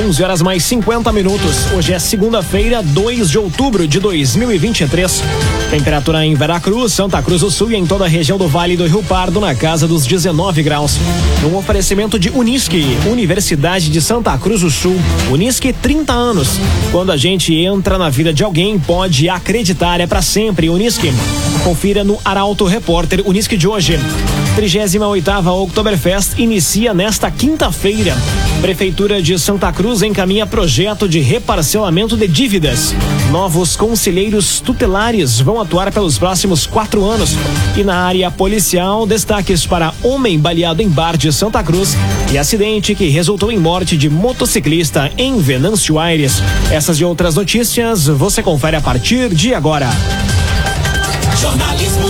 11 horas mais 50 minutos. Hoje é segunda-feira, 2 de outubro de 2023. Temperatura em Veracruz, Santa Cruz do Sul e em toda a região do Vale do Rio Pardo na casa dos 19 graus. Um oferecimento de Unisque, Universidade de Santa Cruz do Sul. Unisque 30 anos. Quando a gente entra na vida de alguém, pode acreditar, é para sempre Unisque. Confira no Arauto Repórter Unisque de hoje. 38ª Oktoberfest inicia nesta quinta-feira. Prefeitura de Santa Cruz encaminha projeto de reparcelamento de dívidas. Novos conselheiros tutelares vão atuar pelos próximos quatro anos. E na área policial, destaques para homem baleado em bar de Santa Cruz e acidente que resultou em morte de motociclista em Venâncio Aires. Essas e outras notícias você confere a partir de agora. Jornalismo.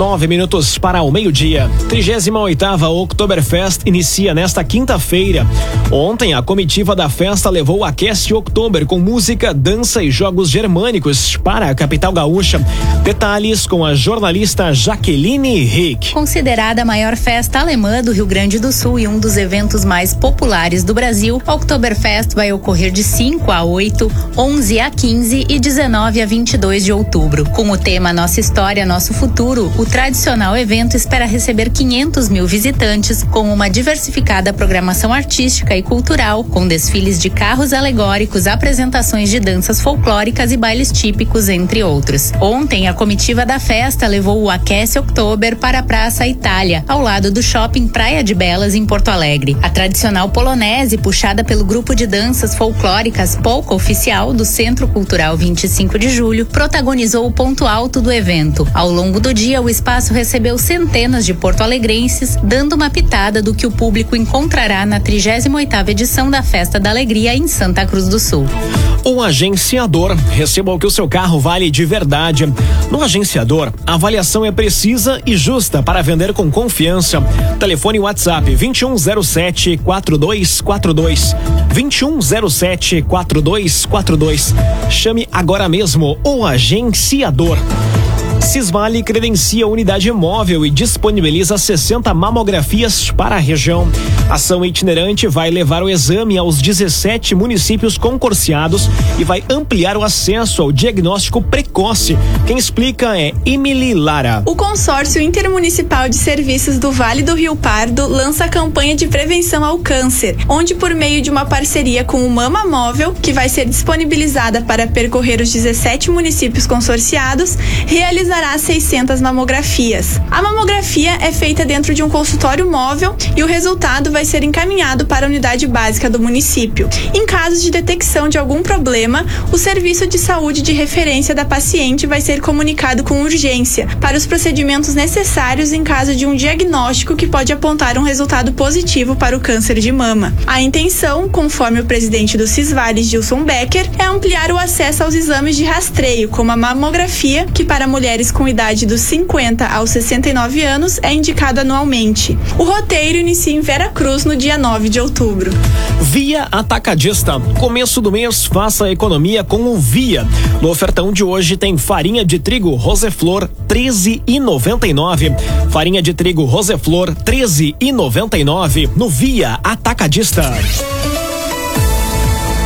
Nove minutos para o meio-dia. 38 Oktoberfest inicia nesta quinta-feira. Ontem, a comitiva da festa levou a Cast Oktober com música, dança e jogos germânicos para a capital gaúcha. Detalhes com a jornalista Jaqueline Rick. Considerada a maior festa alemã do Rio Grande do Sul e um dos eventos mais populares do Brasil, Oktoberfest vai ocorrer de 5 a 8, 11 a 15 e 19 a 22 de outubro. Com o tema Nossa História, Nosso Futuro, o tradicional evento espera receber 500 mil visitantes, com uma diversificada programação artística e cultural, com desfiles de carros alegóricos, apresentações de danças folclóricas e bailes típicos, entre outros. Ontem, a comitiva da festa levou o Aquece Oktober para a Praça Itália, ao lado do shopping Praia de Belas, em Porto Alegre. A tradicional polonese, puxada pelo grupo de danças folclóricas Polka Oficial do Centro Cultural 25 de Julho, protagonizou o ponto alto do evento. Ao longo do dia, o espaço recebeu centenas de porto-alegrenses, dando uma pitada do que o público encontrará na 38ª edição da Festa da Alegria em Santa Cruz do Sul. O agenciador receba o que o seu carro vale de verdade. No agenciador, a avaliação é precisa e justa para vender com confiança. Telefone WhatsApp 2107 4242 2107 4242. Chame agora mesmo o agenciador. Cisvale credencia unidade móvel e disponibiliza 60 mamografias para a região. Ação itinerante vai levar o exame aos 17 municípios concorciados e vai ampliar o acesso ao diagnóstico precoce. Quem explica é Emily Lara. O Consórcio Intermunicipal de Serviços do Vale do Rio Pardo lança a campanha de prevenção ao câncer, onde por meio de uma parceria com o Mama Móvel, que vai ser disponibilizada para percorrer os 17 municípios consorciados, realizará realizará 600 mamografias. A mamografia é feita dentro de um consultório móvel e o resultado vai ser encaminhado para a unidade básica do município. Em caso de detecção de algum problema, o serviço de saúde de referência da paciente vai ser comunicado com urgência para os procedimentos necessários em caso de um diagnóstico que pode apontar um resultado positivo para o câncer de mama. A intenção, conforme o presidente do Cisvales, Gilson Becker, é ampliar o acesso aos exames de rastreio, como a mamografia, que para mulheres mulheres com idade dos 50 aos 69 anos é indicado anualmente. O roteiro inicia em Vera Cruz no dia 9 de outubro. Via Atacadista. Começo do mês, faça a economia com o Via. No ofertão de hoje tem farinha de trigo Roseflor 13,99. Farinha de trigo Roseflor 13,99 no Via Atacadista.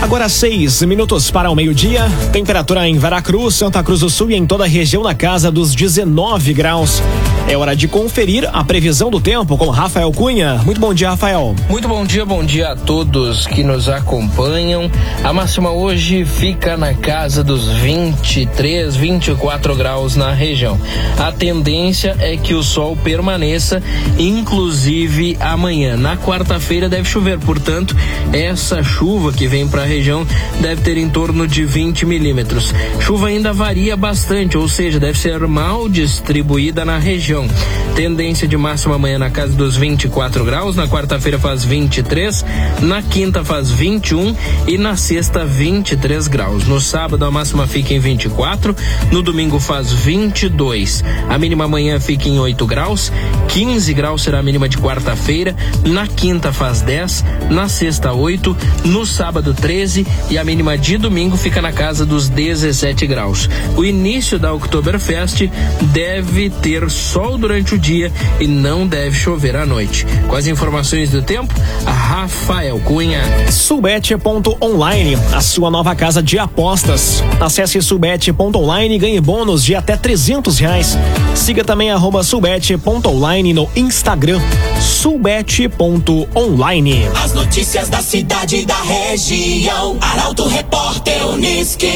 Agora seis minutos para o meio-dia. Temperatura em Veracruz, Santa Cruz do Sul e em toda a região na casa dos 19 graus. É hora de conferir a previsão do tempo com Rafael Cunha. Muito bom dia, Rafael. Muito bom dia, bom dia a todos que nos acompanham. A máxima hoje fica na casa dos 23, 24 graus na região. A tendência é que o sol permaneça, inclusive amanhã. Na quarta-feira deve chover, portanto, essa chuva que vem para a região deve ter em torno de 20 milímetros. Chuva ainda varia bastante, ou seja, deve ser mal distribuída na região região. Tendência de máxima amanhã na casa dos 24 graus, na quarta-feira faz 23, na quinta faz 21 e na sexta 23 graus. No sábado a máxima fica em 24, no domingo faz 22. A mínima amanhã fica em 8 graus, 15 graus será a mínima de quarta-feira, na quinta faz 10, na sexta 8, no sábado 13 e a mínima de domingo fica na casa dos 17 graus. O início da Oktoberfest deve ter sol durante o dia e não deve chover à noite. Com as informações do tempo, a Rafael Cunha. Subete.online, a sua nova casa de apostas. Acesse subete.online e ganhe bônus de até 300 reais. Siga também arroba subete.online no Instagram. Subete.online. As notícias da cidade e da região. Arauto Repórter Uniski.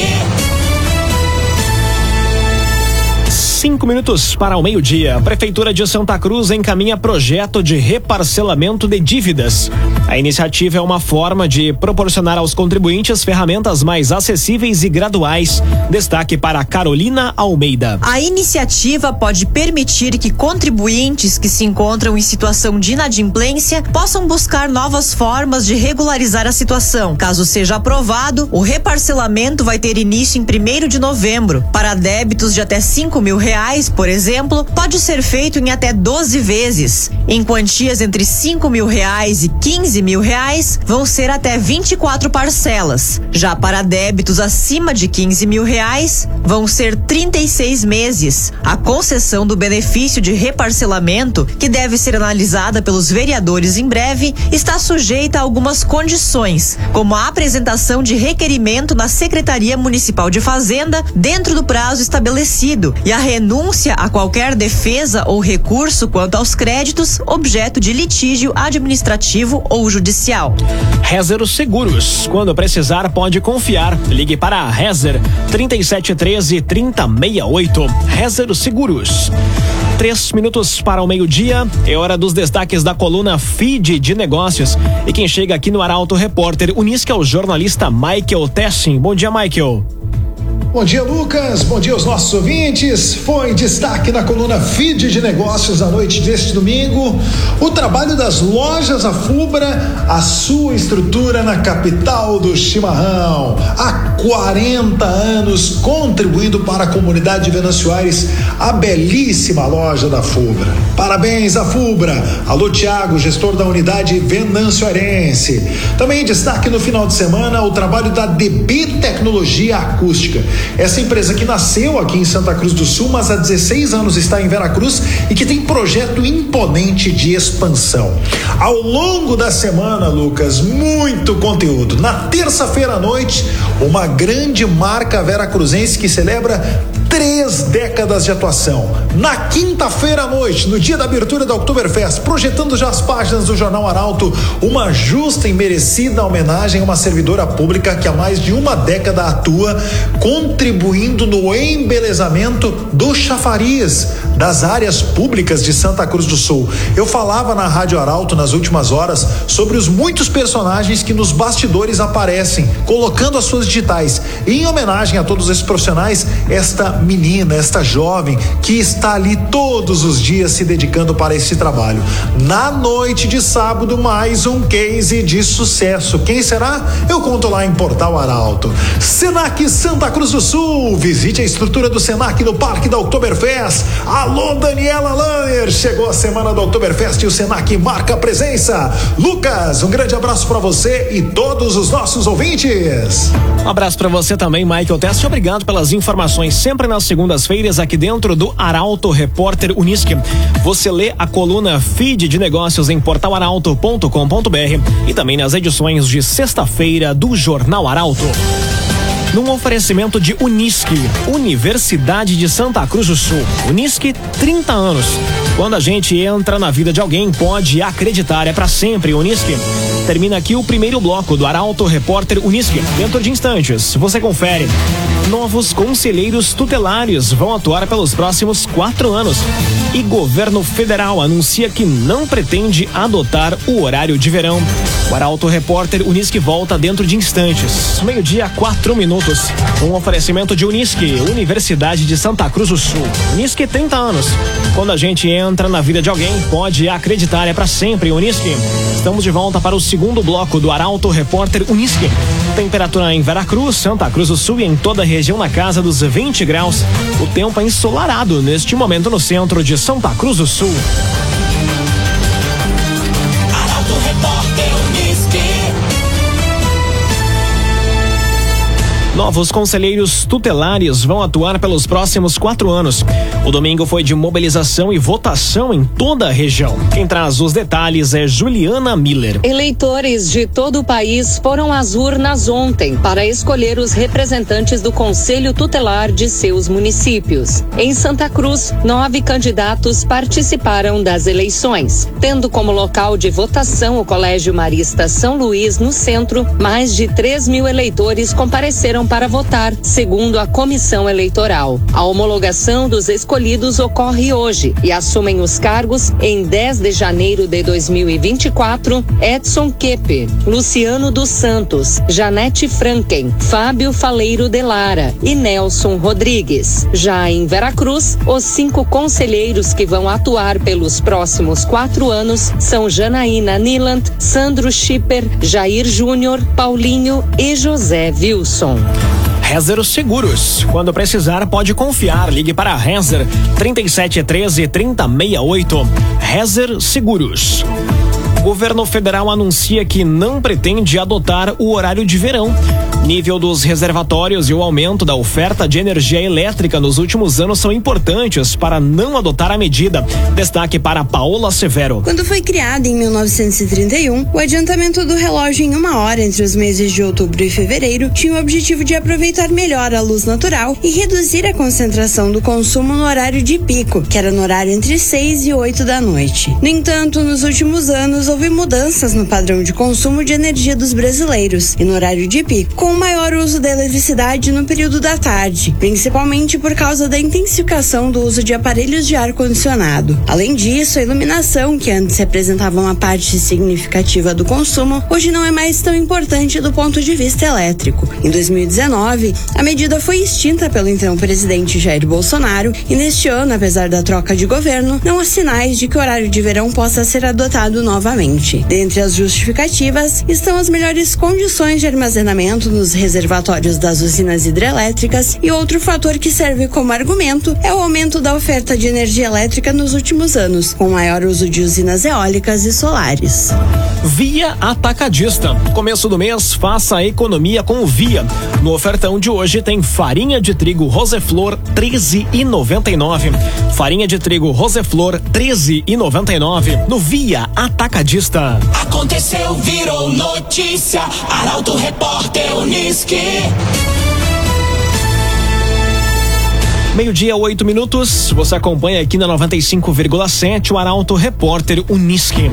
Cinco minutos para o meio-dia. A Prefeitura de Santa Cruz encaminha projeto de reparcelamento de dívidas. A iniciativa é uma forma de proporcionar aos contribuintes ferramentas mais acessíveis e graduais. Destaque para Carolina Almeida. A iniciativa pode permitir que contribuintes que se encontram em situação de inadimplência possam buscar novas formas de regularizar a situação. Caso seja aprovado, o reparcelamento vai ter início em 1 de novembro. Para débitos de até 5 mil reais, por exemplo, pode ser feito em até 12 vezes. Em quantias entre 5 mil reais e 15 mil reais, vão ser até 24 parcelas. Já para débitos acima de 15 mil reais, vão ser 36 meses. A concessão do benefício de reparcelamento, que deve ser analisada pelos vereadores em breve, está sujeita a algumas condições, como a apresentação de requerimento na Secretaria Municipal de Fazenda dentro do prazo estabelecido e a renúncia a qualquer defesa ou recurso quanto aos créditos objeto de litígio administrativo ou judicial. Rezer Seguros. Quando precisar, pode confiar. Ligue para a Rezer 3713 3068. Rezer Seguros. Três minutos para o meio-dia. É hora dos destaques da coluna Feed de Negócios. E quem chega aqui no Arauto Repórter Unisca é o jornalista Michael Tessin. Bom dia, Michael. Bom dia, Lucas. Bom dia aos nossos ouvintes. Foi destaque na coluna Feed de Negócios à noite deste domingo o trabalho das lojas Afubra, a sua estrutura na capital do chimarrão. Há 40 anos contribuindo para a comunidade de Venâncio a belíssima loja da Fubra. Parabéns, Afubra. Alô, Tiago, gestor da unidade Venâncio. Também destaque no final de semana o trabalho da DB Tecnologia Acústica essa empresa que nasceu aqui em Santa Cruz do Sul, mas há 16 anos está em Veracruz e que tem projeto imponente de expansão. Ao longo da semana, Lucas, muito conteúdo. Na terça-feira à noite, uma grande marca veracruzense que celebra três décadas de atuação. Na quinta-feira à noite, no dia da abertura da Oktoberfest, projetando já as páginas do Jornal Arauto, uma justa e merecida homenagem a uma servidora pública que há mais de uma década atua, contribuindo no embelezamento do chafariz das áreas públicas de Santa Cruz do Sul. Eu falava na Rádio Arauto nas últimas horas sobre os muitos personagens que nos bastidores aparecem, colocando as suas digitais. E em homenagem a todos esses profissionais, esta menina, esta jovem que está ali todos os dias se dedicando para esse trabalho. Na noite de sábado, mais um case de sucesso. Quem será? Eu conto lá em Portal Arauto. Senac Santa Cruz do Sul. Visite a estrutura do Senac no Parque da Oktoberfest. Alô, Daniela Lanner. Chegou a semana do Oktoberfest e o Senac marca a presença. Lucas, um grande abraço para você e todos os nossos ouvintes. Um abraço para você também, Michael Teste. Obrigado pelas informações sempre nas segundas-feiras aqui dentro do Arauto Repórter Unisque. Você lê a coluna Feed de Negócios em portalarauto.com.br e também nas edições de sexta-feira do Jornal Arauto. Num oferecimento de Unisque, Universidade de Santa Cruz do Sul. Unisque, 30 anos. Quando a gente entra na vida de alguém, pode acreditar, é para sempre Unisque. Termina aqui o primeiro bloco do Arauto Repórter Unisque. Dentro de instantes, você confere. Novos conselheiros tutelares vão atuar pelos próximos quatro anos. E governo federal anuncia que não pretende adotar o horário de verão. O Arauto Repórter Unisque volta dentro de instantes. Meio-dia, quatro minutos. Um oferecimento de Unisque, Universidade de Santa Cruz do Sul. Unisque 30 anos. Quando a gente entra na vida de alguém, pode acreditar, é para sempre Unisque. Estamos de volta para o segundo bloco do Arauto Repórter Unisque. Temperatura em Veracruz, Santa Cruz do Sul e em toda a região na casa dos 20 graus. O tempo é ensolarado neste momento no centro de Santa Cruz do Sul. Novos conselheiros tutelares vão atuar pelos próximos quatro anos. O domingo foi de mobilização e votação em toda a região. Quem traz os detalhes é Juliana Miller. Eleitores de todo o país foram às urnas ontem para escolher os representantes do Conselho Tutelar de seus municípios. Em Santa Cruz, nove candidatos participaram das eleições, tendo como local de votação o Colégio Marista São Luís, no centro. Mais de 3 mil eleitores compareceram para votar, segundo a comissão eleitoral. A homologação dos escolhidos ocorre hoje e assumem os cargos em 10 de janeiro de 2024 Edson Kepe, Luciano dos Santos, Janete Franken, Fábio Faleiro de Lara e Nelson Rodrigues. Já em Veracruz, os cinco conselheiros que vão atuar pelos próximos quatro anos são Janaína Niland, Sandro Schipper, Jair Júnior, Paulinho e José Wilson. Rezer Seguros. Quando precisar, pode confiar. Ligue para Rezer 3713 3068. Rezer Seguros. O governo federal anuncia que não pretende adotar o horário de verão. Nível dos reservatórios e o aumento da oferta de energia elétrica nos últimos anos são importantes para não adotar a medida. Destaque para Paola Severo. Quando foi criada em 1931, o adiantamento do relógio em uma hora entre os meses de outubro e fevereiro tinha o objetivo de aproveitar melhor a luz natural e reduzir a concentração do consumo no horário de pico, que era no horário entre 6 e 8 da noite. No entanto, nos últimos anos houve mudanças no padrão de consumo de energia dos brasileiros e no horário de pico, com maior uso da eletricidade no período da tarde, principalmente por causa da intensificação do uso de aparelhos de ar-condicionado. Além disso, a iluminação, que antes representava uma parte significativa do consumo, hoje não é mais tão importante do ponto de vista elétrico. Em 2019, a medida foi extinta pelo então presidente Jair Bolsonaro e neste ano, apesar da troca de governo, não há sinais de que o horário de verão possa ser adotado novamente. Dentre as justificativas estão as melhores condições de armazenamento nos reservatórios das usinas hidrelétricas e outro fator que serve como argumento é o aumento da oferta de energia elétrica nos últimos anos, com maior uso de usinas eólicas e solares. Via Atacadista. Começo do mês, faça a economia com o Via. No ofertão de hoje tem farinha de trigo Roseflor 13,99. Farinha de trigo Roseflor 13,99 no Via Atacadista. Aconteceu, virou notícia. Arauto Repórter Unisque. Meio-dia, oito minutos. Você acompanha aqui na 95,7 o Arauto Repórter Unisque.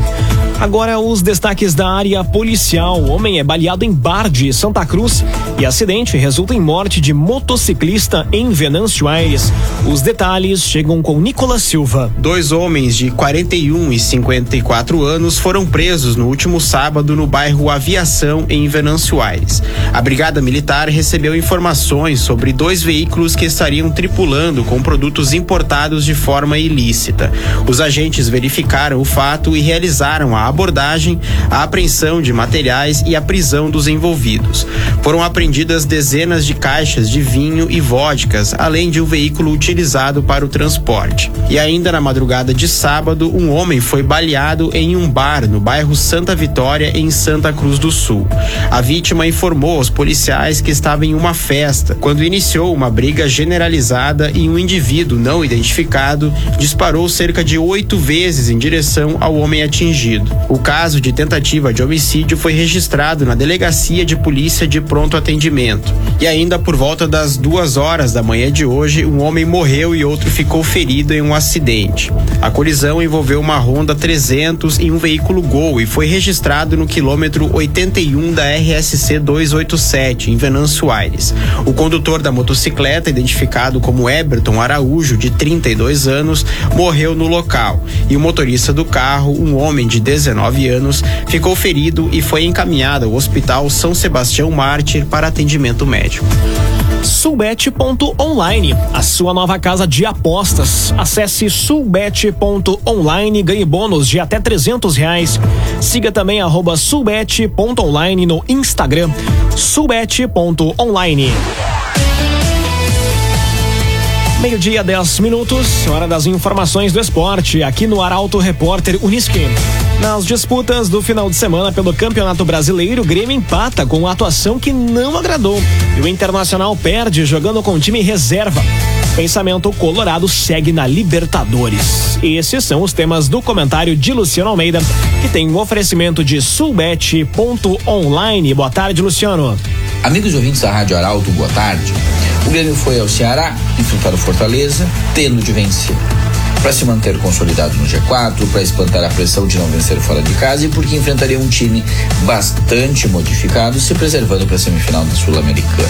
Agora os destaques da área policial. O homem é baleado em bar de Santa Cruz e acidente resulta em morte de motociclista em Venâncio Aires. Os detalhes chegam com Nicolas Silva. Dois homens de 41 e 54 anos foram presos no último sábado no bairro Aviação em Venâncio Aires. A Brigada Militar recebeu informações sobre dois veículos que estariam tripulando com produtos importados de forma ilícita. Os agentes verificaram o fato e realizaram a abordagem, a apreensão de materiais e a prisão dos envolvidos. Foram apreendidas dezenas de caixas de vinho e vodkas, além de um veículo utilizado para o transporte. E ainda na madrugada de sábado, um homem foi baleado em um bar no bairro Santa Vitória, em Santa Cruz do Sul. A vítima informou aos policiais que estava em uma festa quando iniciou uma briga generalizada e um indivíduo não identificado disparou cerca de oito vezes em direção ao homem atingido. O caso de tentativa de homicídio foi registrado na Delegacia de Polícia de Pronto Atendimento. E ainda por volta das duas horas da manhã de hoje, um homem morreu e outro ficou ferido em um acidente. A colisão envolveu uma Honda 300 e um veículo Gol e foi registrado no quilômetro 81 da RSC 287, em Venâncio Aires. O condutor da motocicleta, identificado como Eberton Araújo, de 32 anos, morreu no local. E o motorista do carro, um homem de 19 anos, ficou ferido e foi encaminhado ao Hospital São Sebastião Mártir para atendimento médico. Sulbet.online, a sua nova casa de apostas. Acesse sulbet.online e ganhe bônus de até 300 reais. Siga também arroba sulbet.online no Instagram. sulbet.online. Meio-dia, 10 minutos, hora das informações do esporte, aqui no Arauto Repórter Uniski. Nas disputas do final de semana pelo Campeonato Brasileiro, o Grêmio empata com uma atuação que não agradou. E o Internacional perde jogando com time reserva. Pensamento Colorado segue na Libertadores. Esses são os temas do comentário de Luciano Almeida, que tem um oferecimento de sulbet.online. Boa tarde, Luciano. Amigos ouvintes da Rádio Arauto, boa tarde. O Grêmio foi ao Ceará enfrentar o Fortaleza, tendo de vencer. Para se manter consolidado no G4, para espantar a pressão de não vencer fora de casa e porque enfrentaria um time bastante modificado, se preservando para a semifinal da Sul-Americana.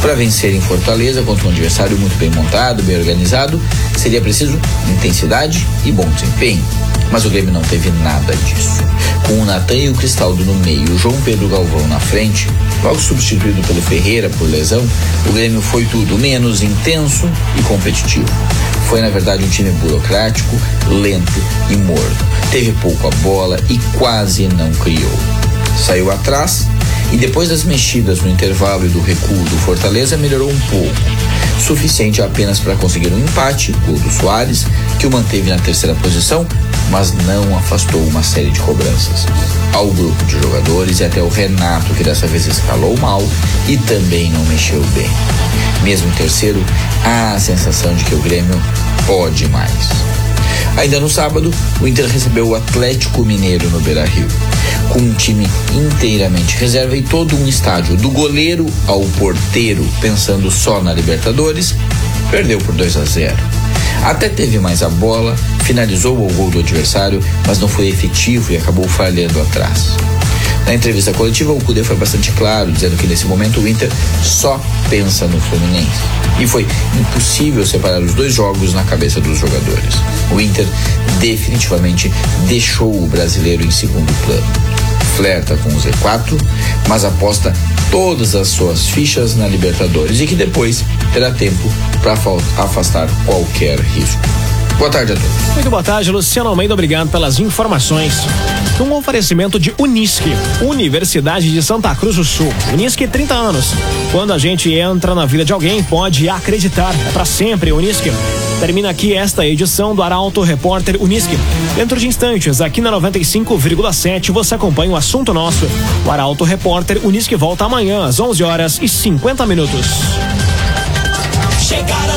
Para vencer em Fortaleza contra um adversário muito bem montado, bem organizado, seria preciso intensidade e bom desempenho. Mas o Grêmio não teve nada disso. Com o Natan e o Cristaldo no meio e o João Pedro Galvão na frente, logo substituído pelo Ferreira por lesão, o Grêmio foi tudo menos intenso e competitivo. Foi, na verdade, um time burocrático, lento e morno. Teve pouco a bola e quase não criou. Saiu atrás e depois das mexidas no intervalo e do recuo do Fortaleza melhorou um pouco, suficiente apenas para conseguir um empate, o do Soares, que o manteve na terceira posição, mas não afastou uma série de cobranças. Ao grupo de jogadores e até o Renato, que dessa vez escalou mal e também não mexeu bem. Mesmo em terceiro, há a sensação de que o Grêmio pode mais. Ainda no sábado, o Inter recebeu o Atlético Mineiro no Beira Rio, com um time inteiramente reserva e todo um estádio, do goleiro ao porteiro, pensando só na Libertadores, perdeu por 2 a 0. Até teve mais a bola, finalizou o gol do adversário, mas não foi efetivo e acabou falhando atrás. Na entrevista coletiva, o Cudê foi bastante claro, dizendo que nesse momento o Inter só pensa no Fluminense. E foi impossível separar os dois jogos na cabeça dos jogadores. O Inter definitivamente deixou o brasileiro em segundo plano. Flerta com o Z4, mas aposta todas as suas fichas na Libertadores e que depois terá tempo para afastar qualquer risco. Boa tarde a todos. Muito boa tarde, Luciano Almeida. Obrigado pelas informações. Um oferecimento de Unisque, Universidade de Santa Cruz do Sul. Unisque 30 anos. Quando a gente entra na vida de alguém, pode acreditar. É para sempre, Unisque. Termina aqui esta edição do Arauto Repórter Unisque. Dentro de instantes, aqui na 95,7, você acompanha o assunto nosso. O Arauto Repórter Unisque volta amanhã às 11 horas e 50 minutos. Chegaram